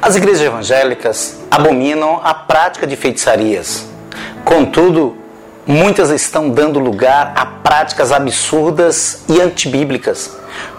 as igrejas evangélicas abominam a prática de feitiçarias. Contudo, muitas estão dando lugar a práticas absurdas e antibíblicas.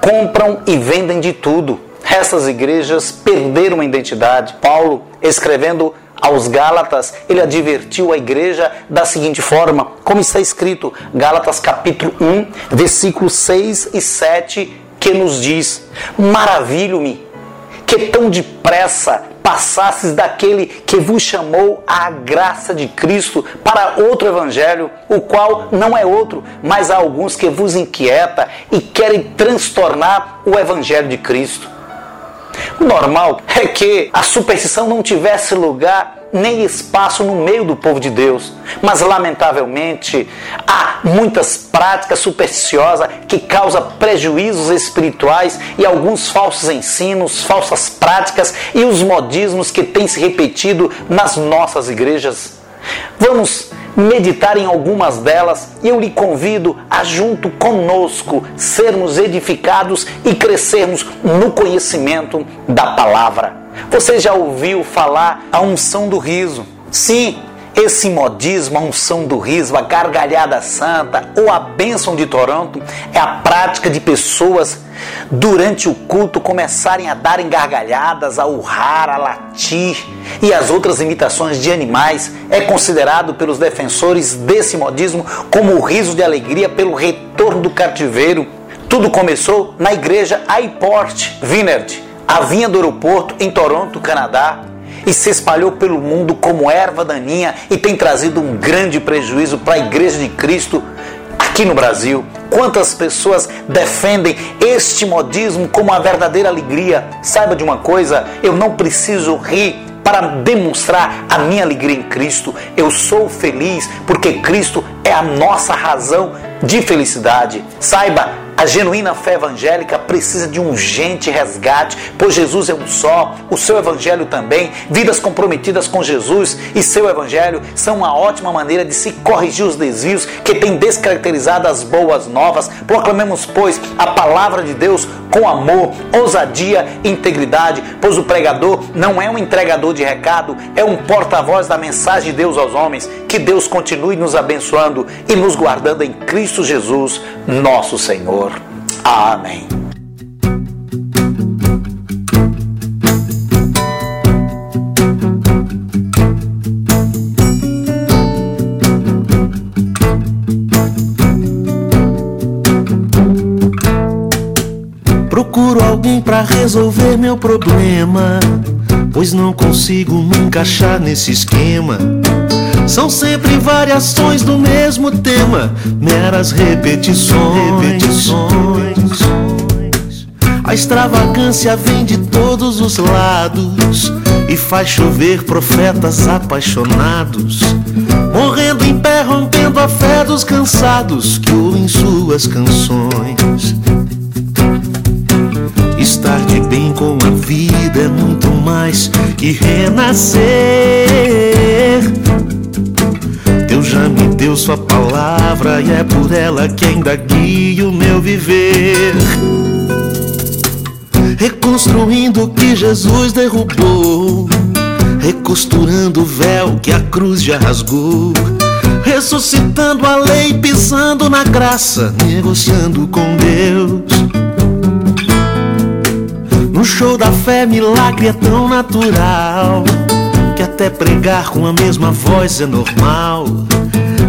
Compram e vendem de tudo. Essas igrejas perderam a identidade. Paulo, escrevendo aos Gálatas, ele advertiu a igreja da seguinte forma, como está escrito, Gálatas capítulo 1, versículos 6 e 7, que nos diz: Maravilho-me que tão depressa passasses daquele que vos chamou à graça de Cristo para outro evangelho, o qual não é outro, mas há alguns que vos inquieta e querem transtornar o evangelho de Cristo. Normal é que a superstição não tivesse lugar nem espaço no meio do povo de Deus. Mas, lamentavelmente, há muitas práticas supersticiosas que causam prejuízos espirituais e alguns falsos ensinos, falsas práticas e os modismos que têm se repetido nas nossas igrejas. Vamos meditar em algumas delas e eu lhe convido a, junto conosco, sermos edificados e crescermos no conhecimento da palavra. Você já ouviu falar a unção do riso? Sim, esse modismo, a unção do riso, a gargalhada santa ou a bênção de Toronto é a prática de pessoas durante o culto começarem a darem gargalhadas, a urrar, a latir e as outras imitações de animais. É considerado pelos defensores desse modismo como o riso de alegria pelo retorno do cativeiro. Tudo começou na igreja Airport Vineyard a vinha do aeroporto em Toronto, Canadá, e se espalhou pelo mundo como erva daninha e tem trazido um grande prejuízo para a Igreja de Cristo aqui no Brasil. Quantas pessoas defendem este modismo como a verdadeira alegria? Saiba de uma coisa, eu não preciso rir para demonstrar a minha alegria em Cristo. Eu sou feliz porque Cristo é a nossa razão de felicidade. Saiba, a genuína fé evangélica precisa de um urgente resgate, pois Jesus é um só, o seu evangelho também. Vidas comprometidas com Jesus e seu evangelho são uma ótima maneira de se corrigir os desvios que têm descaracterizado as boas novas. Proclamemos, pois, a palavra de Deus com amor, ousadia e integridade, pois o pregador não é um entregador de recado, é um porta-voz da mensagem de Deus aos homens. Que Deus continue nos abençoando e nos guardando em Cristo Jesus, nosso Senhor. Amém. Procuro alguém para resolver meu problema, pois não consigo me encaixar nesse esquema. São sempre variações do mesmo tema, meras repetições. repetições. A extravagância vem de todos os lados e faz chover profetas apaixonados, morrendo em pé, rompendo a fé dos cansados que ouvem suas canções. Estar de bem com a vida é muito mais que renascer Deus, Sua palavra, e é por ela que ainda guia o meu viver. Reconstruindo o que Jesus derrubou, recosturando o véu que a cruz já rasgou. Ressuscitando a lei, pisando na graça, negociando com Deus. No show da fé, milagre é tão natural que até pregar com a mesma voz é normal.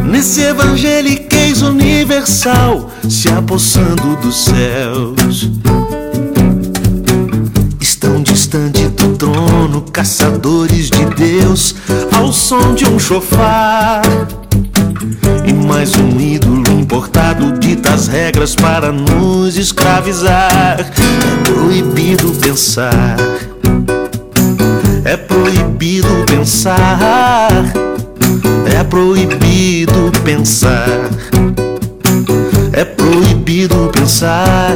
Nesse evangeliquez universal, se apossando dos céus. Estão distante do trono, caçadores de Deus, ao som de um chofar. E mais um ídolo importado dita as regras para nos escravizar. É proibido pensar é proibido pensar. É proibido pensar. É proibido pensar.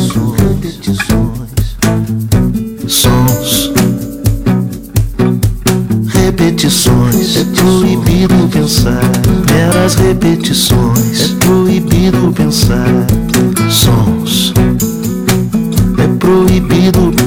proibido